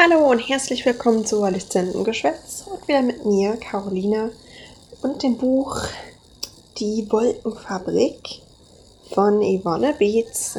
Hallo und herzlich willkommen zu Lizentengeschwätz und wieder mit mir, Caroline, und dem Buch Die Wolkenfabrik von Yvonne Beetz.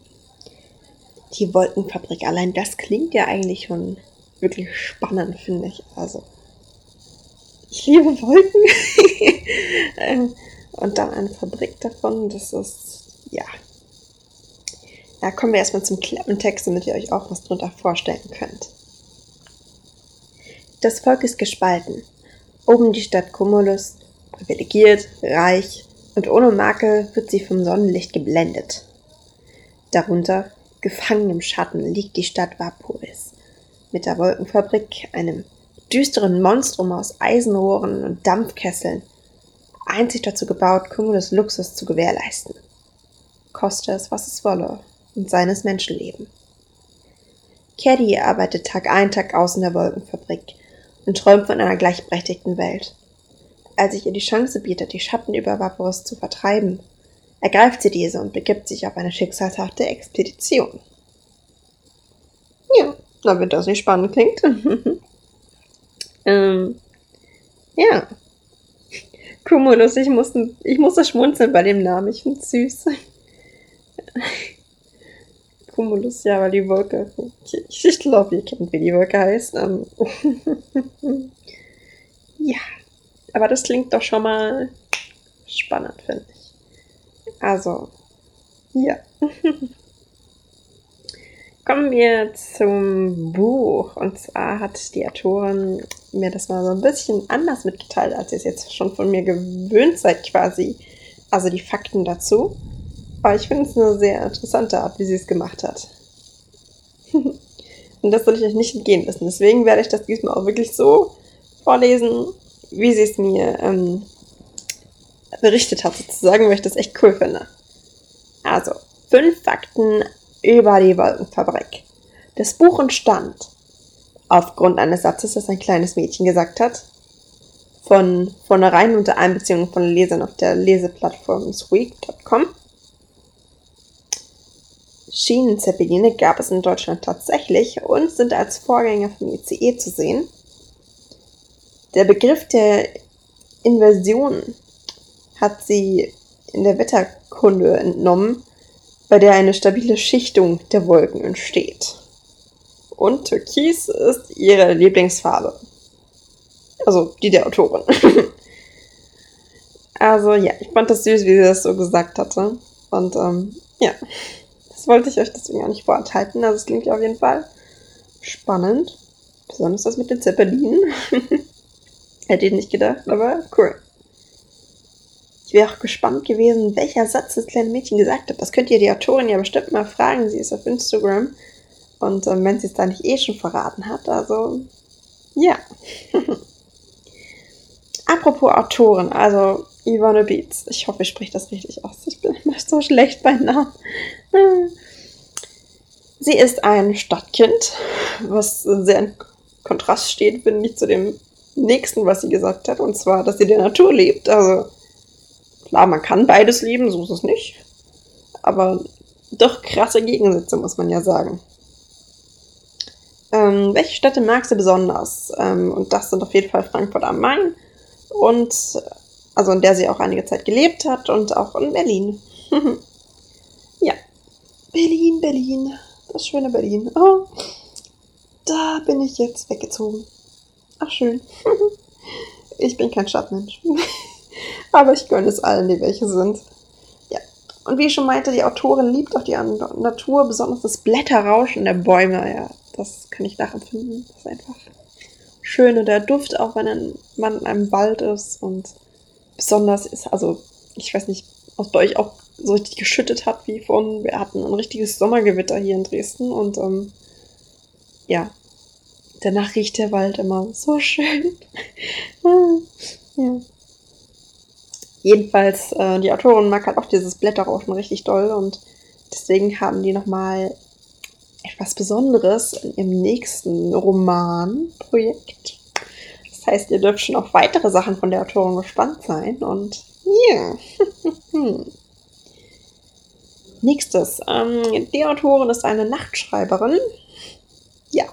Die Wolkenfabrik, allein das klingt ja eigentlich schon wirklich spannend, finde ich. Also, ich liebe Wolken. Ähm, und dann eine Fabrik davon, das ist, ja, da kommen wir erstmal zum Klappentext, damit ihr euch auch was drunter vorstellen könnt. Das Volk ist gespalten. Oben die Stadt Cumulus, privilegiert, reich und ohne Makel wird sie vom Sonnenlicht geblendet. Darunter, gefangen im Schatten, liegt die Stadt Vaporis mit der Wolkenfabrik, einem düsteren Monstrum aus Eisenrohren und Dampfkesseln, einzig dazu gebaut, Cumulus Luxus zu gewährleisten. Koste es, was es wolle, und seines Menschenleben. Caddy arbeitet Tag ein, Tag aus in der Wolkenfabrik und träumt von einer gleichberechtigten Welt. Als sich ihr die Chance bietet, die Schatten über Vaporus zu vertreiben, ergreift sie diese und begibt sich auf eine schicksalshafte Expedition. Ja, damit das nicht spannend klingt. ähm, ja. Cumulus, ich musste, ich musste schmunzeln bei dem Namen. Ich find's süß. Cumulus, ja, weil die Wolke. Ich, ich glaube, ihr kennt, wie die Wolke heißt. Ähm. ja, aber das klingt doch schon mal spannend, finde ich. Also, ja. Kommen wir zum Buch. Und zwar hat die Autorin mir das mal so ein bisschen anders mitgeteilt, als ihr es jetzt schon von mir gewöhnt seid, quasi. Also die Fakten dazu. Aber ich finde es eine sehr interessante Art, wie sie es gemacht hat. Und das soll ich euch nicht entgehen lassen. Deswegen werde ich das diesmal auch wirklich so vorlesen, wie sie es mir ähm, berichtet hat, sozusagen, weil ich das echt cool finde. Also, fünf Fakten über die Wolkenfabrik. Das Buch entstand aufgrund eines Satzes, das ein kleines Mädchen gesagt hat, von vornherein unter Einbeziehung von Lesern auf der Leseplattform sweet.com Schienenzeppeline gab es in Deutschland tatsächlich und sind als Vorgänger vom ICE zu sehen. Der Begriff der Inversion hat sie in der Wetterkunde entnommen, bei der eine stabile Schichtung der Wolken entsteht. Und Türkis ist ihre Lieblingsfarbe. Also die der Autorin. also ja, ich fand das süß, wie sie das so gesagt hatte. Und ähm, ja. Das wollte ich euch deswegen auch nicht vorenthalten. Also es klingt ja auf jeden Fall spannend. Besonders das mit den Zeppelinen. Hätte ich nicht gedacht, aber cool. Ich wäre auch gespannt gewesen, welcher Satz das kleine Mädchen gesagt hat. Das könnt ihr die Autorin ja bestimmt mal fragen. Sie ist auf Instagram. Und ähm, wenn sie es da nicht eh schon verraten hat, also ja. Apropos Autoren, also Yvonne Beats. Ich hoffe, ich spreche das richtig aus. Ich bin immer so schlecht bei Namen. Sie ist ein Stadtkind, was sehr in Kontrast steht, finde ich, zu dem nächsten, was sie gesagt hat. Und zwar, dass sie der Natur lebt. Also, klar, man kann beides lieben, so ist es nicht. Aber doch krasse Gegensätze, muss man ja sagen. Ähm, welche Städte magst du besonders? Ähm, und das sind auf jeden Fall Frankfurt am Main und also in der sie auch einige Zeit gelebt hat und auch in Berlin. ja. Berlin, Berlin. Das schöne Berlin. Oh, da bin ich jetzt weggezogen. Ach, schön. ich bin kein Stadtmensch. Aber ich gönne es allen, die welche sind. Ja. Und wie ich schon meinte, die Autorin liebt auch die Natur, besonders das Blätterrauschen der Bäume. Ja, das kann ich nachempfinden. Das ist einfach schön. Und der Duft, auch wenn man in einem Wald ist und besonders ist, also ich weiß nicht, ob bei euch auch so richtig geschüttet hat wie von, wir hatten ein richtiges Sommergewitter hier in Dresden und ähm, ja, danach riecht der Wald immer so schön. ja. Jedenfalls, äh, die Autorin mag halt auch dieses Blätterrauschen richtig doll und deswegen haben die nochmal etwas Besonderes in ihrem nächsten Romanprojekt das heißt, ihr dürft schon auf weitere Sachen von der Autorin gespannt sein. Und ja. Yeah. Nächstes. Ähm, die Autorin ist eine Nachtschreiberin. Ja,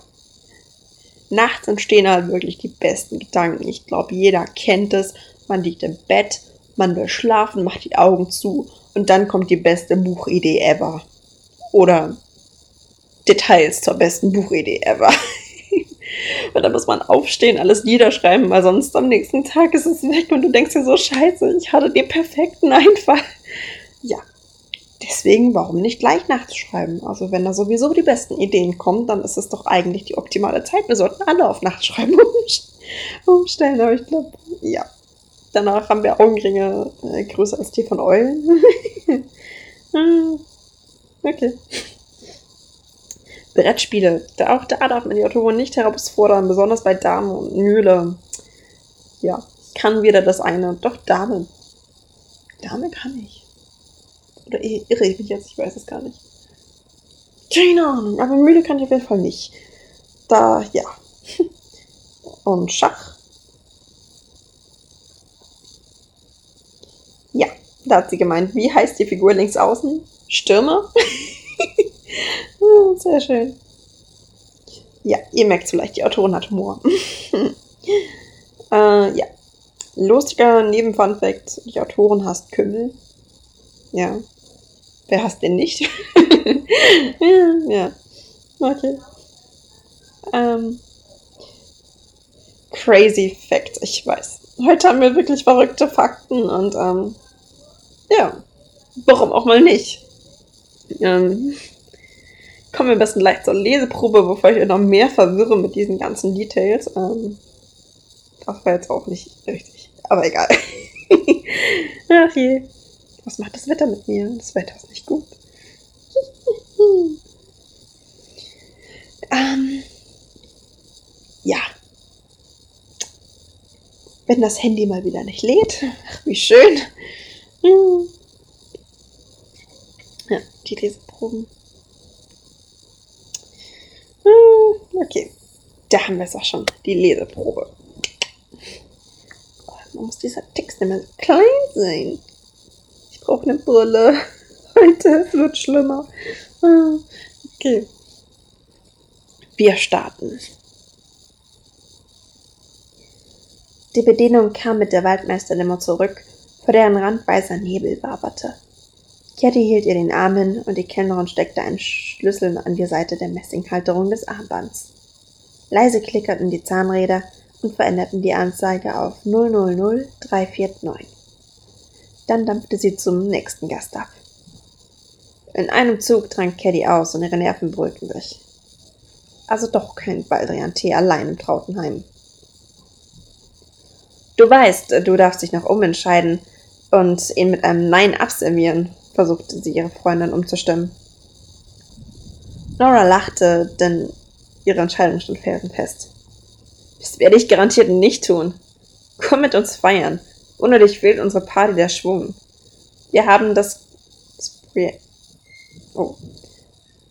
Nachts entstehen halt wirklich die besten Gedanken. Ich glaube, jeder kennt es. Man liegt im Bett, man will schlafen, macht die Augen zu und dann kommt die beste Buchidee ever. Oder Details zur besten Buchidee ever. und dann muss man aufstehen, alles niederschreiben, weil sonst am nächsten Tag ist es weg und du denkst dir so, scheiße, ich hatte den perfekten Einfall. Ja, deswegen, warum nicht gleich nachts schreiben? Also wenn da sowieso die besten Ideen kommen, dann ist es doch eigentlich die optimale Zeit. Wir sollten alle auf Nachtschreiben umstellen, aber ich glaube, ja. Danach haben wir Augenringe äh, größer als die von Eulen. Hm, okay. Brettspiele. Da, auch da darf man die Autoren nicht herausfordern, besonders bei Dame und Mühle. Ja, kann weder das eine. Doch, Dame. Dame kann ich. Oder irre ich mich jetzt? Ich weiß es gar nicht. Keine Ahnung, aber Mühle kann ich auf jeden Fall nicht. Da, ja. Und Schach. Ja, da hat sie gemeint, wie heißt die Figur links außen? Stürmer? oh, sehr schön. Ja, ihr merkt vielleicht, die Autorin hat Humor. äh, ja. Lustiger Nebenfunfact, die Autorin hasst Kümmel. Ja, Wer hasst den nicht? ja, okay. Ähm, crazy Fact, ich weiß. Heute haben wir wirklich verrückte Fakten und ähm, ja, warum auch mal nicht? Ähm, kommen wir am besten gleich zur Leseprobe, bevor ich euch noch mehr verwirre mit diesen ganzen Details. Ähm, das war jetzt auch nicht richtig, aber egal. Ach je. Was macht das Wetter mit mir? Das Wetter ist nicht gut. ähm, ja. Wenn das Handy mal wieder nicht lädt. Ach, wie schön. Hm. Ja, die Leseproben. Hm, okay. Da haben wir es auch schon. Die Leseprobe. Warum muss dieser Text immer so klein sein? brauche eine Brille. Heute, es wird schlimmer. Ah, okay. Wir starten. Die Bedienung kam mit der Waldmeisterlimo zurück, vor deren Rand weißer Nebel waberte. Kitty hielt ihr den Arm hin und die Kellnerin steckte einen Schlüssel an die Seite der Messinghalterung des Armbands. Leise klickerten die Zahnräder und veränderten die Anzeige auf 000349. Dann dampfte sie zum nächsten Gast ab. In einem Zug trank Caddy aus und ihre Nerven beruhigten sich. Also doch kein Baldrian-Tee allein im Trautenheim. Du weißt, du darfst dich noch umentscheiden und ihn mit einem Nein abservieren, versuchte sie ihre Freundin umzustimmen. Nora lachte, denn ihre Entscheidung stand fest. Das werde ich garantiert nicht tun. Komm mit uns feiern. Ohne dich fehlt unsere Party der Schwung. Wir haben das Spree, oh,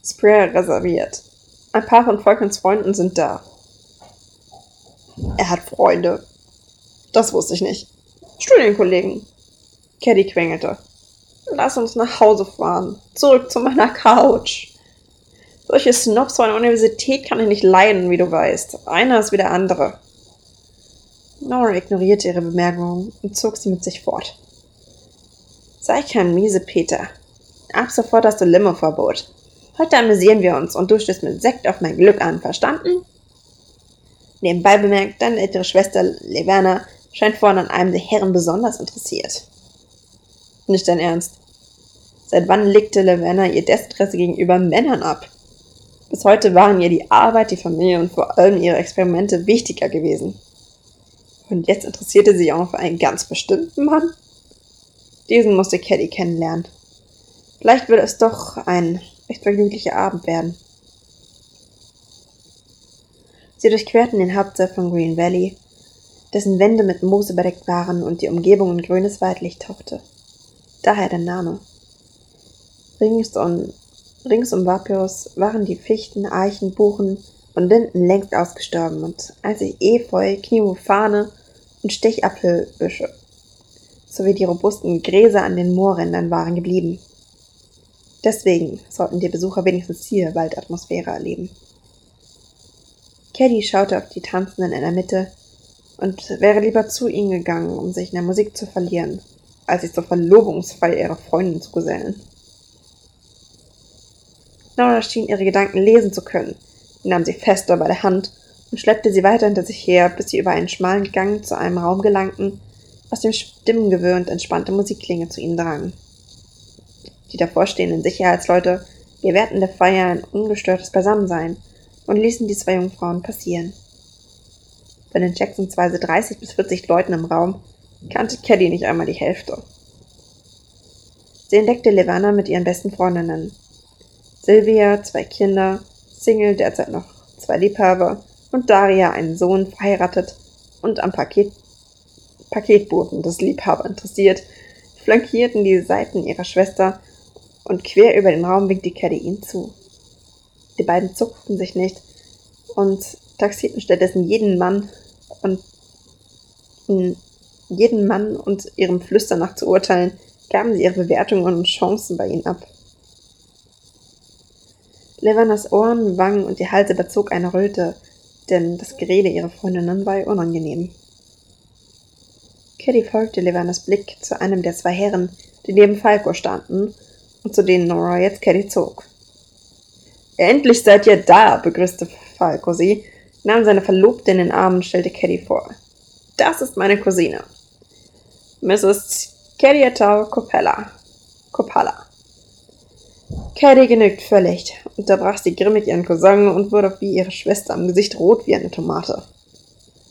Spree reserviert. Ein paar von Volkens Freunden sind da. Er hat Freunde. Das wusste ich nicht. Studienkollegen. Caddy quengelte. Lass uns nach Hause fahren. Zurück zu meiner Couch. Solche Snobs von der Universität kann ich nicht leiden, wie du weißt. Einer ist wie der andere. Nora ignorierte ihre Bemerkung und zog sie mit sich fort. Sei kein Miesepeter. Ab sofort hast du Limo-Verbot. Heute amüsieren wir uns und du stößt mit Sekt auf mein Glück an, verstanden? Nebenbei bemerkt, deine ältere Schwester Leverna scheint vorhin an einem der Herren besonders interessiert. Nicht dein Ernst. Seit wann legte Leverna ihr Desinteresse gegenüber Männern ab? Bis heute waren ihr die Arbeit, die Familie und vor allem ihre Experimente wichtiger gewesen. Und jetzt interessierte sie sich auch noch für einen ganz bestimmten Mann. Diesen musste Caddy kennenlernen. Vielleicht würde es doch ein echt vergnüglicher Abend werden. Sie durchquerten den Hauptsaal von Green Valley, dessen Wände mit Moose bedeckt waren und die Umgebung in grünes Waldlicht tauchte. Daher der Name. Rings rings um Vapios waren die Fichten, Eichen, Buchen und Linden längst ausgestorben und einzig Efeu, Kniofane und Stechapfelbüsche sowie die robusten Gräser an den Moorrändern waren geblieben. Deswegen sollten die Besucher wenigstens hier Waldatmosphäre erleben. Caddy schaute auf die Tanzenden in der Mitte und wäre lieber zu ihnen gegangen, um sich in der Musik zu verlieren, als sich zur Verlobungsfeier ihrer Freundin zu gesellen. Nora schien ihre Gedanken lesen zu können, nahm sie fester bei der Hand und schleppte sie weiter hinter sich her, bis sie über einen schmalen Gang zu einem Raum gelangten, aus dem Stimmengewirr und entspannte Musikklinge zu ihnen drangen. Die davorstehenden Sicherheitsleute gewährten der Feier ein ungestörtes Beisammensein und ließen die zwei Jungfrauen passieren. Bei den schätzungsweise 30 bis 40 Leuten im Raum kannte Caddy nicht einmal die Hälfte. Sie entdeckte Levana mit ihren besten Freundinnen. Sylvia, zwei Kinder, Single, derzeit noch zwei Liebhaber und Daria, einen Sohn, verheiratet und am Paket Paketboten des Liebhaber interessiert, flankierten die Seiten ihrer Schwester und quer über den Raum winkte Caddy ihnen zu. Die beiden zuckten sich nicht und taxierten stattdessen jeden Mann und jeden Mann und ihrem Flüstern nach zu urteilen, gaben sie ihre Bewertungen und Chancen bei ihnen ab. Levanas Ohren, Wangen und die Halse überzog eine Röte, denn das Gerede ihrer Freundinnen war ihr unangenehm. Kitty folgte Levanas Blick zu einem der zwei Herren, die neben Falco standen und zu denen Nora jetzt Kitty zog. Endlich seid ihr da, begrüßte Falco sie, nahm seine Verlobte in den Arm und stellte Kitty vor. Das ist meine Cousine. Mrs. Kediata Copella. Copala. Caddy genügt völlig, unterbrach sie grimmig ihren Cousin und wurde wie ihre Schwester am Gesicht rot wie eine Tomate.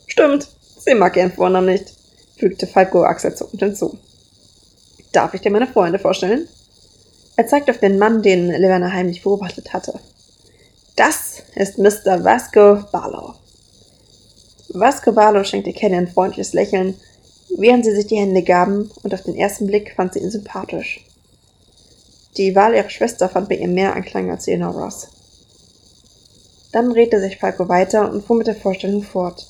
Stimmt, sie mag ihren Vornamen nicht, fügte Falco achselzuckend hinzu. Darf ich dir meine Freunde vorstellen? Er zeigte auf den Mann, den Levana heimlich beobachtet hatte. Das ist Mr. Vasco Barlow. Vasco Barlow schenkte Caddy ein freundliches Lächeln, während sie sich die Hände gaben, und auf den ersten Blick fand sie ihn sympathisch. Die Wahl ihrer Schwester fand bei ihr mehr Anklang als Eleanor Ross. Dann drehte sich Falco weiter und fuhr mit der Vorstellung fort.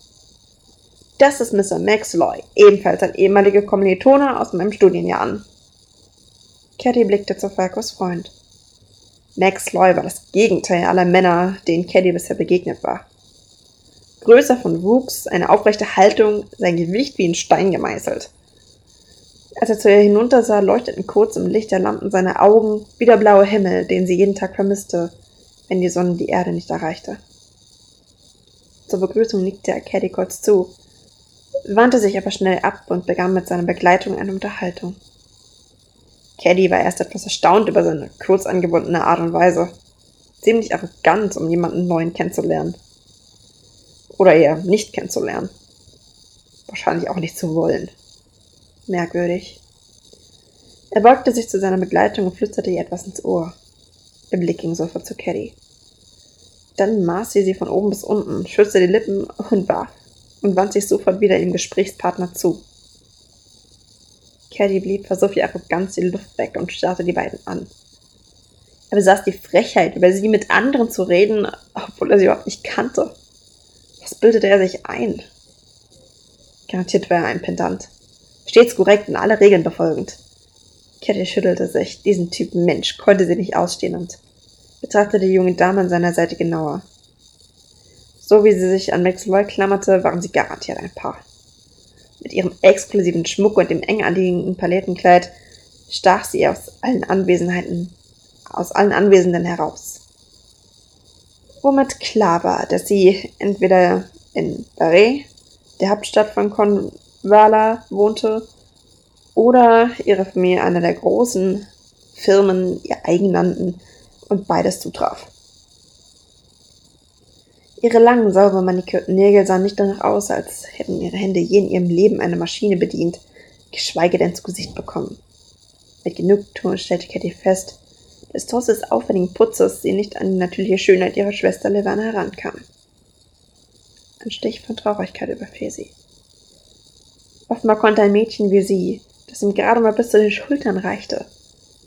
Das ist Mr. Max Loy, ebenfalls ein ehemaliger Kommilitone aus meinem Studienjahren. Caddy blickte zu Falcos Freund. Max Loy war das Gegenteil aller Männer, denen Caddy bisher begegnet war. Größer von Wuchs, eine aufrechte Haltung, sein Gewicht wie ein Stein gemeißelt. Als er zu ihr hinuntersah, leuchteten kurz im Licht der Lampen seine Augen wie der blaue Himmel, den sie jeden Tag vermisste, wenn die Sonne die Erde nicht erreichte. Zur Begrüßung nickte er Caddy kurz zu, wandte sich aber schnell ab und begann mit seiner Begleitung eine Unterhaltung. Caddy war erst etwas erstaunt über seine kurz angebundene Art und Weise. Ziemlich arrogant, um jemanden neuen kennenzulernen. Oder eher nicht kennenzulernen. Wahrscheinlich auch nicht zu wollen merkwürdig. Er beugte sich zu seiner Begleitung und flüsterte ihr etwas ins Ohr. Ihr Blick ging sofort zu Caddy. Dann maß sie sie von oben bis unten, schützte die Lippen und warf und wandte sich sofort wieder ihrem Gesprächspartner zu. Caddy blieb vor so viel die Luft weg und starrte die beiden an. Er besaß die Frechheit, über sie mit anderen zu reden, obwohl er sie überhaupt nicht kannte. Was bildete er sich ein? Garantiert war er ein Pendant. Stets korrekt und alle Regeln befolgend. Kitty schüttelte sich. Diesen Typen Mensch konnte sie nicht ausstehen und betrachtete die junge Dame an seiner Seite genauer. So wie sie sich an Max Lloyd klammerte, waren sie garantiert ein Paar. Mit ihrem exklusiven Schmuck und dem eng anliegenden Palettenkleid stach sie aus allen Anwesenheiten, aus allen Anwesenden heraus. Womit klar war, dass sie entweder in Barret, der Hauptstadt von Con Wala wohnte oder ihre Familie einer der großen Firmen ihr eigen nannten und beides zutraf. Ihre langen, sauber manikürten Nägel sahen nicht danach aus, als hätten ihre Hände je in ihrem Leben eine Maschine bedient, geschweige denn zu Gesicht bekommen. Mit Genugtuung stellte Katie fest, dass trotz des aufwendigen Putzes sie nicht an die natürliche Schönheit ihrer Schwester Levana herankam. Ein Stich von Traurigkeit überfiel sie. Offenbar konnte ein Mädchen wie sie, das ihm gerade mal bis zu den Schultern reichte,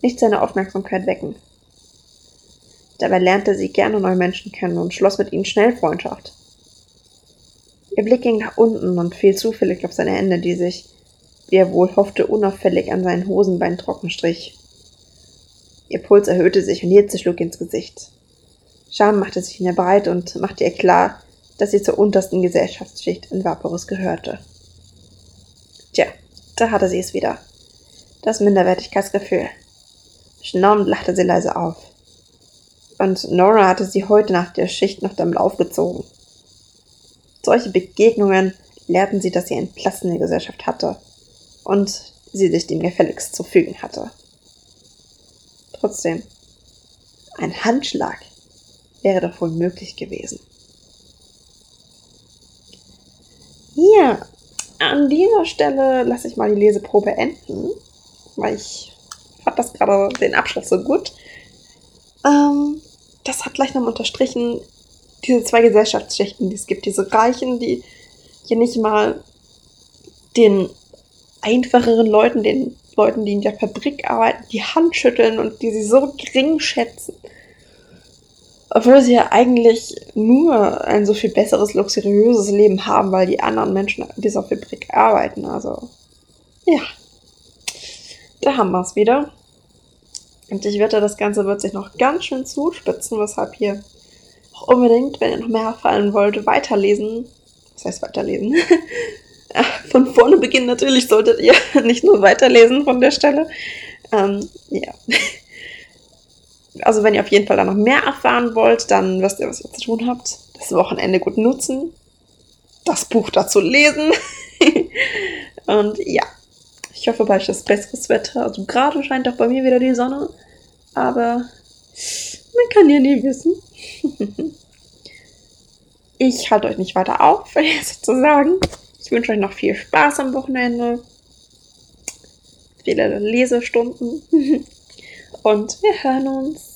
nicht seine Aufmerksamkeit wecken. Dabei lernte sie gerne neue Menschen kennen und schloss mit ihnen schnell Freundschaft. Ihr Blick ging nach unten und fiel zufällig auf seine Hände, die sich, wie er wohl hoffte, unauffällig an seinen Hosenbein trocken strich. Ihr Puls erhöhte sich und Hitze schlug ins Gesicht. Scham machte sich in ihr breit und machte ihr klar, dass sie zur untersten Gesellschaftsschicht in Vaporus gehörte. Da hatte sie es wieder. Das Minderwertigkeitsgefühl. Schnaubend lachte sie leise auf. Und Nora hatte sie heute nach der Schicht noch damit aufgezogen. Solche Begegnungen lehrten sie, dass sie einen Platz in der Gesellschaft hatte und sie sich dem gefälligst zu fügen hatte. Trotzdem, ein Handschlag wäre doch wohl möglich gewesen. Hier, an dieser Stelle lasse ich mal die Leseprobe enden, weil ich fand das gerade den Abschluss so gut. Ähm, das hat gleich nochmal unterstrichen, diese zwei Gesellschaftsschichten, die es gibt. Diese Reichen, die hier nicht mal den einfacheren Leuten, den Leuten, die in der Fabrik arbeiten, die Hand schütteln und die sie so gering schätzen. Obwohl sie ja eigentlich nur ein so viel besseres, luxuriöses Leben haben, weil die anderen Menschen in dieser Fabrik arbeiten. Also, ja. Da haben wir es wieder. Und ich wette, das Ganze wird sich noch ganz schön zuspitzen, weshalb ihr auch unbedingt, wenn ihr noch mehr erfahren wollt, weiterlesen. Was heißt weiterlesen? von vorne beginnen natürlich solltet ihr nicht nur weiterlesen von der Stelle. Ähm, ja. Also wenn ihr auf jeden Fall da noch mehr erfahren wollt, dann wisst ihr, was ihr zu tun habt. Das Wochenende gut nutzen. Das Buch dazu lesen. Und ja, ich hoffe, bald ist besseres Wetter. Also gerade scheint auch bei mir wieder die Sonne. Aber man kann ja nie wissen. ich halte euch nicht weiter auf, sozusagen. Ich wünsche euch noch viel Spaß am Wochenende. Viele Lesestunden. Und wir hören uns.